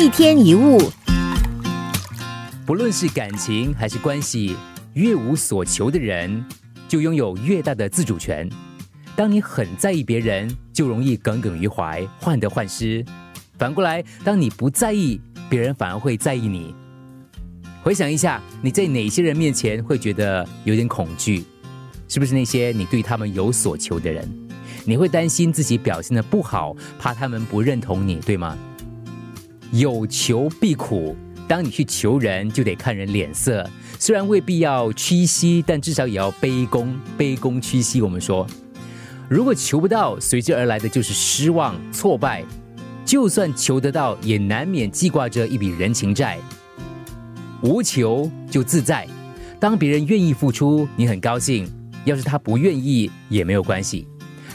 一天一物，不论是感情还是关系，越无所求的人，就拥有越大的自主权。当你很在意别人，就容易耿耿于怀、患得患失。反过来，当你不在意，别人反而会在意你。回想一下，你在哪些人面前会觉得有点恐惧？是不是那些你对他们有所求的人？你会担心自己表现的不好，怕他们不认同你，对吗？有求必苦，当你去求人，就得看人脸色。虽然未必要屈膝，但至少也要卑躬，卑躬屈膝。我们说，如果求不到，随之而来的就是失望、挫败。就算求得到，也难免记挂着一笔人情债。无求就自在，当别人愿意付出，你很高兴；要是他不愿意，也没有关系。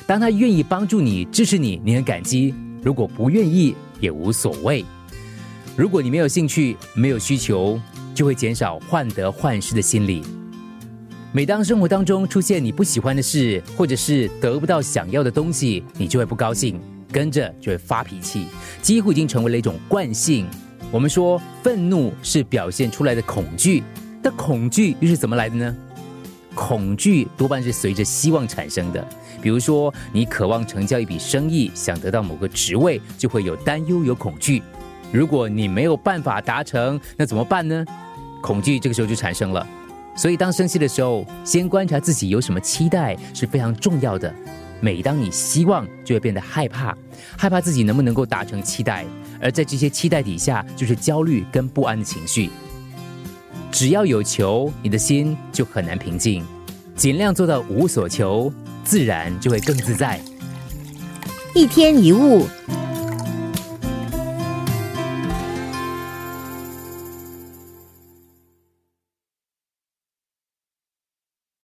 当他愿意帮助你、支持你，你很感激；如果不愿意，也无所谓。如果你没有兴趣、没有需求，就会减少患得患失的心理。每当生活当中出现你不喜欢的事，或者是得不到想要的东西，你就会不高兴，跟着就会发脾气，几乎已经成为了一种惯性。我们说，愤怒是表现出来的恐惧，但恐惧又是怎么来的呢？恐惧多半是随着希望产生的。比如说，你渴望成交一笔生意，想得到某个职位，就会有担忧、有恐惧。如果你没有办法达成，那怎么办呢？恐惧这个时候就产生了。所以，当生气的时候，先观察自己有什么期待是非常重要的。每当你希望，就会变得害怕，害怕自己能不能够达成期待，而在这些期待底下，就是焦虑跟不安的情绪。只要有求，你的心就很难平静。尽量做到无所求，自然就会更自在。一天一物。